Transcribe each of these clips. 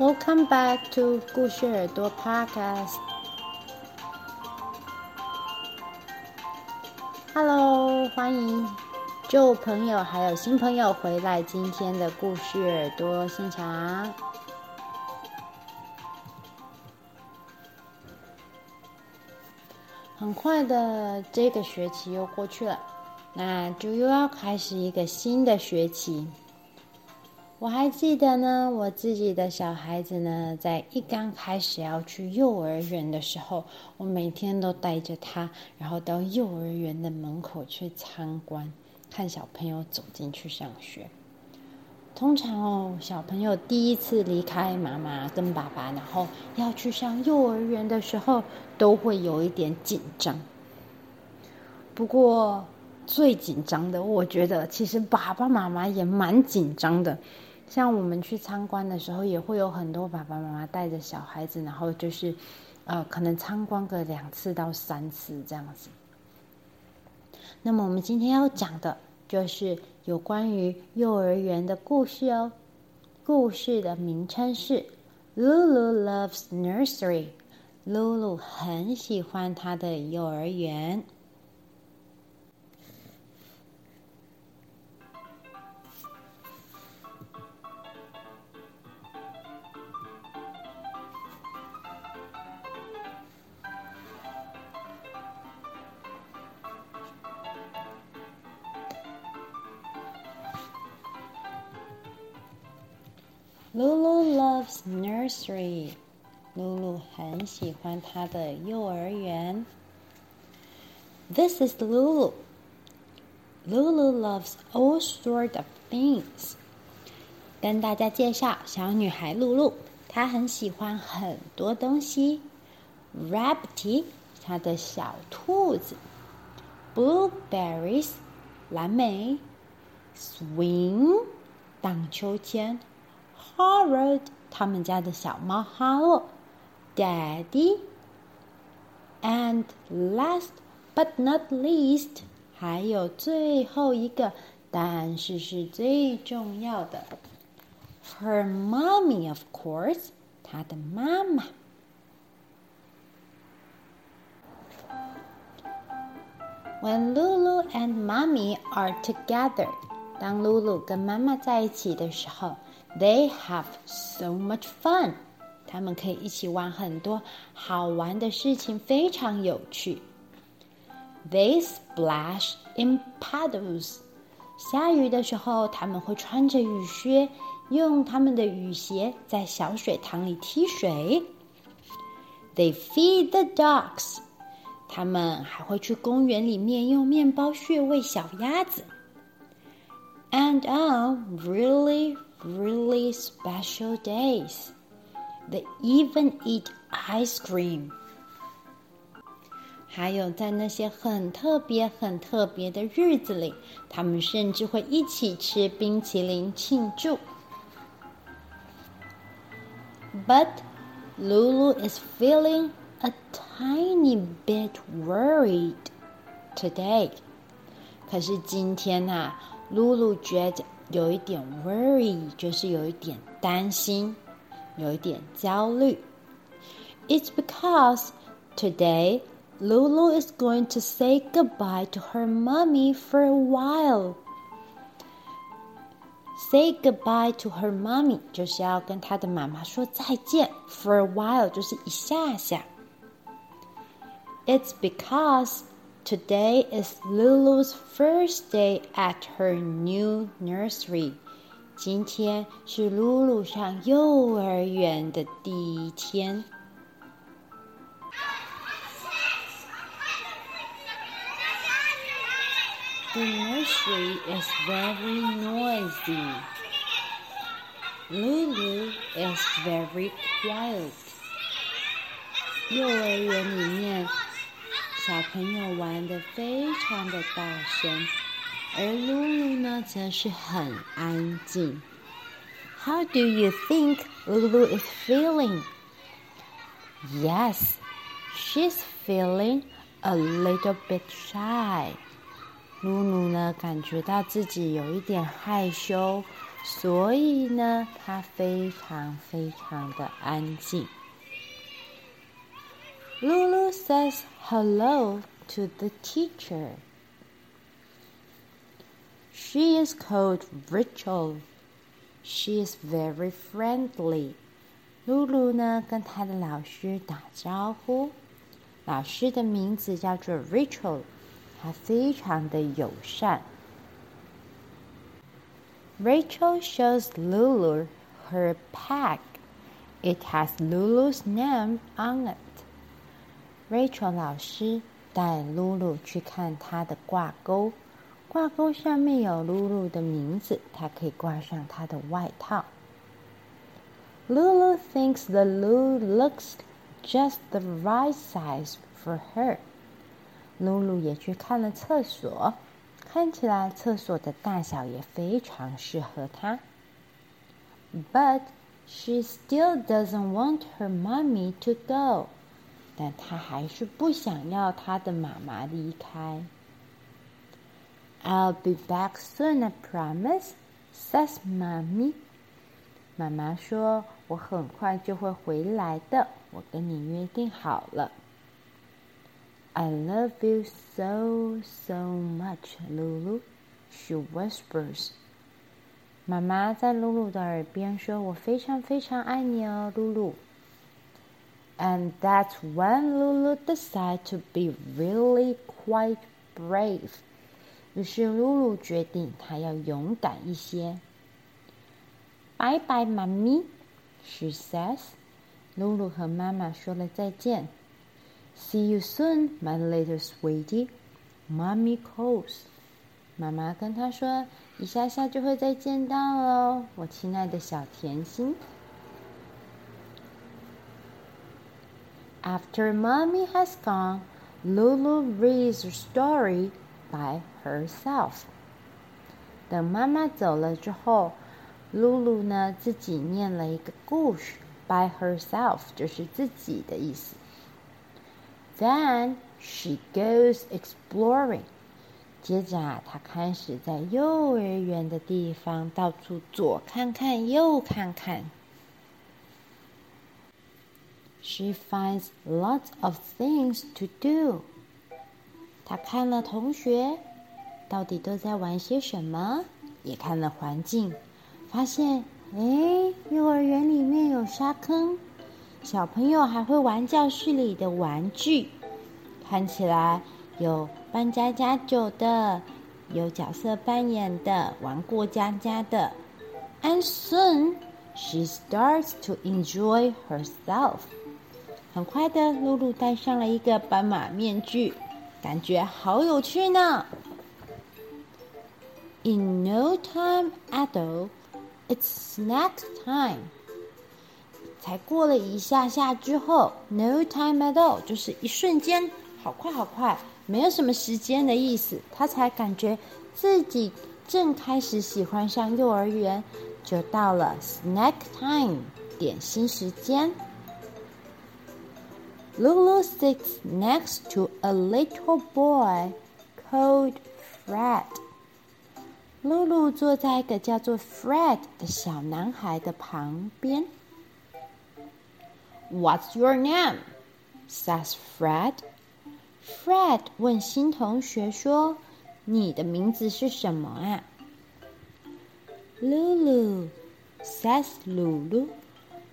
Welcome back to 故事耳朵 Podcast。Hello，欢迎旧朋友还有新朋友回来今天的故事耳朵现场。很快的，这个学期又过去了，那就又要开始一个新的学期。我还记得呢，我自己的小孩子呢，在一刚开始要去幼儿园的时候，我每天都带着他，然后到幼儿园的门口去参观，看小朋友走进去上学。通常哦，小朋友第一次离开妈妈跟爸爸，然后要去上幼儿园的时候，都会有一点紧张。不过最紧张的，我觉得其实爸爸妈妈也蛮紧张的。像我们去参观的时候，也会有很多爸爸妈妈带着小孩子，然后就是，呃，可能参观个两次到三次这样子。那么我们今天要讲的就是有关于幼儿园的故事哦。故事的名称是 Lulu loves nursery。露露很喜欢她的幼儿园。Lulu loves nursery. 露露很喜欢她的幼儿园。This is Lulu. Lulu loves all sorts of things. 跟大家介绍小女孩露露，她很喜欢很多东西。Rabbity，她的小兔子。Blueberries，蓝莓。Swing，荡秋千。 Harold，他们家的小猫哈洛，Daddy，and last but not least，还有最后一个，但是是最重要的，Her mommy of course，她的妈妈。When Lulu and Mommy are together，当露露跟妈妈在一起的时候。 They have so much fun，他们可以一起玩很多好玩的事情，非常有趣。They splash in puddles，下雨的时候他们会穿着雨靴，用他们的雨鞋在小水塘里踢水。They feed the dogs，他们还会去公园里面用面包屑喂小鸭子。And on really really special days. They even eat ice cream. 还有在那些很特别、很特别的日子里，他们甚至会一起吃冰淇淋庆祝。But Lulu is feeling a tiny bit worried today. 可是今天呐、啊，露露觉得 有一点 worry，就是有一点担心，有一点焦虑。It's because today Lulu is going to say goodbye to her mommy for a while. Say goodbye to her mommy 就是要跟她的妈妈说再见，for a while 就是一下下。It's because Today is Lulu's first day at her new nursery. 今天是露露上幼儿园的第一天。The nursery is very noisy. Lulu is very quiet. 幼儿园里面。 小朋友玩的非常的大声，而露露呢则是很安静。How do you think Lulu is feeling? Yes, she's feeling a little bit shy. 露露呢感觉到自己有一点害羞，所以呢，她非常非常的安静。Lulu says hello to the teacher. She is called Rachel. She is very friendly. 露露呢，跟她的老师打招呼。老师的名字叫做 Rachel，她非常的友善。Rachel shows Lulu her pack. It has Lulu's name on it. Rachel 老师带露露去看她的挂钩，挂钩上面有露露的名字，她可以挂上她的外套。Lulu thinks the loo looks just the right size for her. 露露也去看了厕所。看起来厕所的大小也非常适合她。But she still doesn't want her mommy to go。 但他还是不想要他的妈妈离开。I'll be back soon, I promise, says mommy。妈妈说：“我很快就会回来的，我跟你约定好了。” I love you so, so much, Lulu. She whispers. 妈妈在露露的耳边说：“我非常非常爱你哦，露露。” And that's when Lulu decided to be really quite brave. 于是露露决定她要勇敢一些。Bye bye, mommy, she says. 露露和妈妈说了再见。See you soon, my little sweetie. Mommy calls. 妈妈跟他说：“一下下就会再见到喽，我亲爱的小甜心。” After mommy has gone, Lulu reads a story by herself. 等妈妈走了之后，露露呢自己念了一个故事，by herself 就是自己的意思。Then she goes exploring. 接着啊，她开始在幼儿园的地方到处左看看右看看。 She finds lots of things to do. 她看了同学到底都在玩些什么，也看了环境，发现哎，幼儿园里面有沙坑。小朋友还会玩教室里的玩具，看起来有扮家家酒的，有角色扮演的，玩过家家的。And soon she starts to enjoy herself。很快的，露露戴上了一个斑马面具，感觉好有趣呢。In no time at all, it's snack time. 才过了一下下之后，no time at all，就是一瞬间，好快好快，没有什么时间的意思。他才感觉自己正开始喜欢上幼儿园，就到了 snack time，点心时间。Lulu sits next to a little boy called Fred。露露坐在一个叫做 Fred 的小男孩的旁边。What's your name? says Fred. Fred 问新同学说：“你的名字是什么啊？”Lulu says Lulu.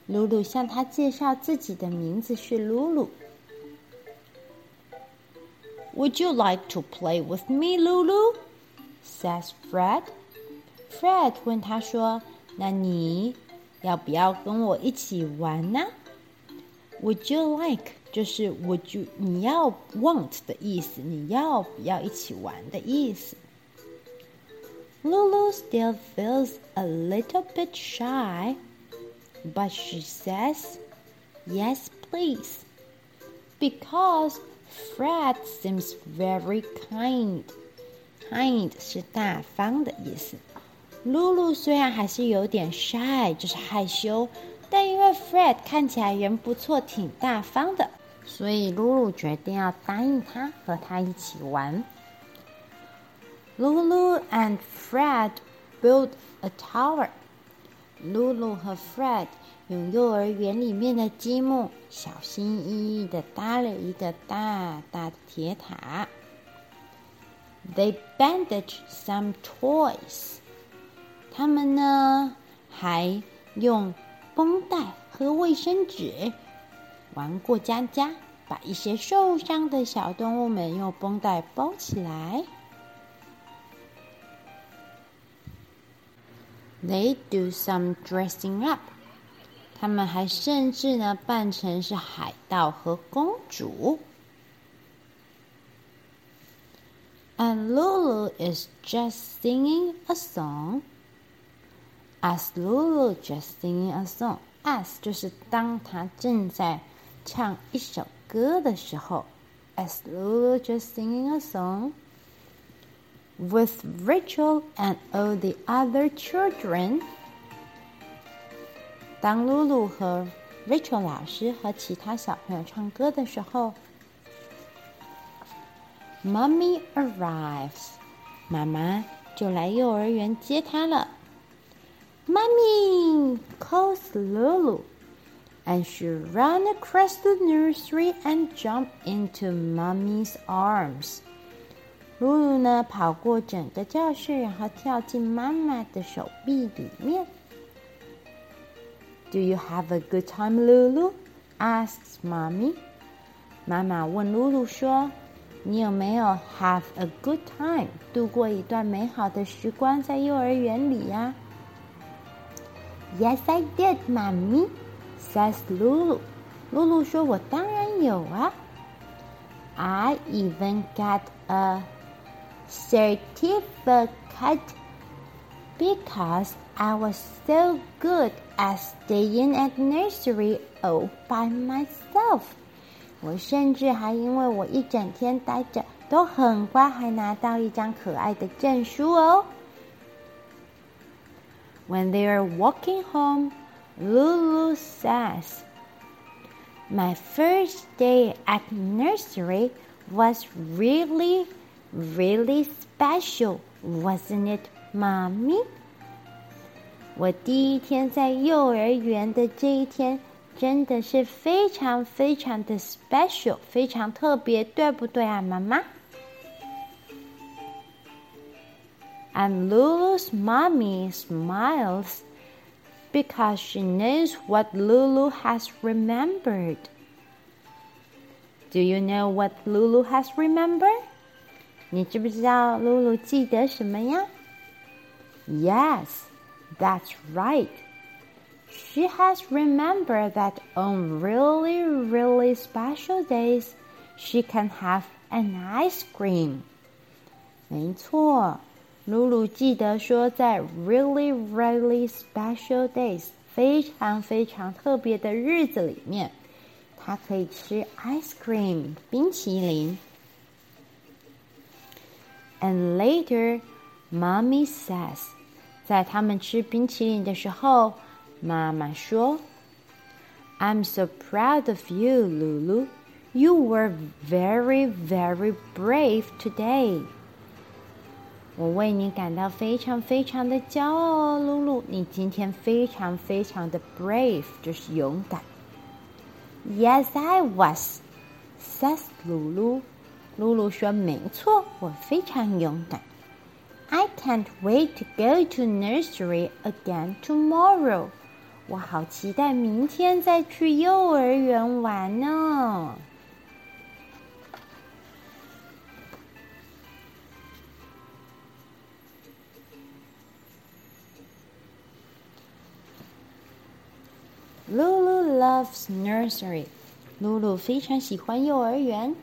露露向他介绍自己的名字是露露。Would you like to play with me, Lulu? says Fred. Fred 问他说：“那你要不要跟我一起玩呢？” Would you like 就是 Would you 你要 want 的意思，你要不要一起玩的意思。Lulu still feels a little bit shy, but she says, Yes, please. Because Fred seems very kind. Kind 是大方的意思。露露虽然还是有点 shy，就是害羞。但因为 Fred 看起来人不错，挺大方的，所以露露决定要答应他，和他一起玩。Lulu and Fred build a tower. Lulu 和 Fred 用幼儿园里面的积木，小心翼翼的搭了一个大大的铁塔。They bandaged some toys. 他们呢，还用绷带和卫生纸玩过家家，把一些受伤的小动物们用绷带包起来。They do some dressing up. 他们还甚至呢扮成是海盗和公主。And Lulu is just singing a song. As Lulu just singing a song, as 就是当她正在唱一首歌的时候。As Lulu just singing a song with Rachel and all the other children. 当露露和 Rachel 老师和其他小朋友唱歌的时候，Mommy arrives，妈妈就来幼儿园接她了。Mommy calls Lulu, and she ran across the nursery and jumped into Mommy's arms. 露露呢，跑过整个教室，然后跳进妈妈的手臂里面。Do you have a good time, Lulu? asks mommy. 妈妈问露露说：“你有没有 have a good time 度过一段美好的时光在幼儿园里呀？”Yes, I did, mommy, says Lulu. 露露说：“我当然有啊。I even got a certificate because I was so good at staying at nursery all by myself。我甚至还因为我一整天待着都很乖，还拿到一张可爱的证书哦。When they are walking home, Lulu says, "My first day at nursery was really, really special, wasn't it, Mommy?" 我第一天在幼儿园的这一天，真的是非常非常的 special，非常特别，对不对啊，妈妈？And Lulu's mommy smiles because she knows what Lulu has remembered. Do you know what Lulu has remembered? 你知不知道露露记得什么呀？Yes. That's right. She has remembered that on really, really special days, she can have an ice cream. 没错，露露记得说，在 really, really special days 非常非常特别的日子里面，她可以吃 ice cream 冰淇淋。 And later, mommy says. 在他们吃冰淇淋的时候，妈妈说：“I'm so proud of you, Lulu. You were very, very brave today.” 我为你感到非常非常的骄傲哦，露露，你今天非常非常的 brave，就是勇敢。Yes, I was, says Lulu. 露露说：“没错，我非常勇敢。” I can't wait to go to nursery again tomorrow. 我好期待明天再去幼儿园玩呢。Lulu loves nursery. 露露非常喜欢幼儿园。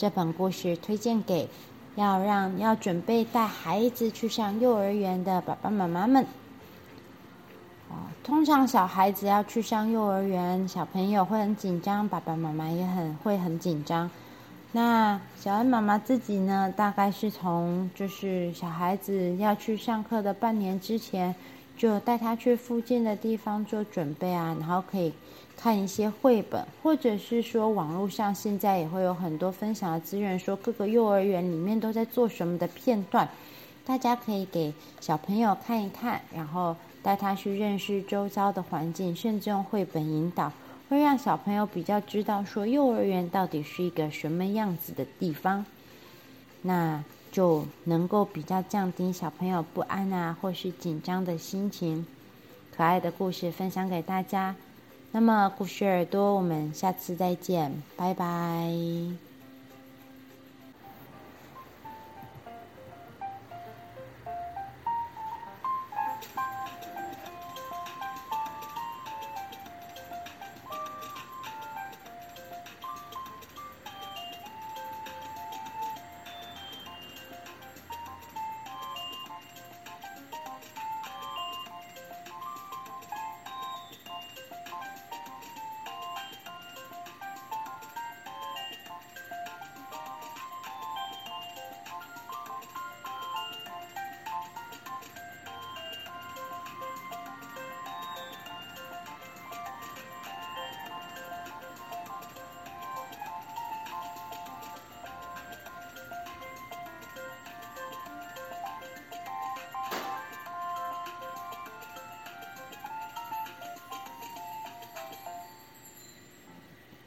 这本故事推荐给。要让要准备带孩子去上幼儿园的爸爸妈妈们，哦，通常小孩子要去上幼儿园，小朋友会很紧张，爸爸妈妈也很会很紧张。那小恩妈妈自己呢，大概是从就是小孩子要去上课的半年之前，就带他去附近的地方做准备啊，然后可以。看一些绘本，或者是说网络上现在也会有很多分享的资源，说各个幼儿园里面都在做什么的片段，大家可以给小朋友看一看，然后带他去认识周遭的环境，甚至用绘本引导，会让小朋友比较知道说幼儿园到底是一个什么样子的地方，那就能够比较降低小朋友不安啊或是紧张的心情。可爱的故事分享给大家，那么故事耳朵，我们下次再见，拜拜。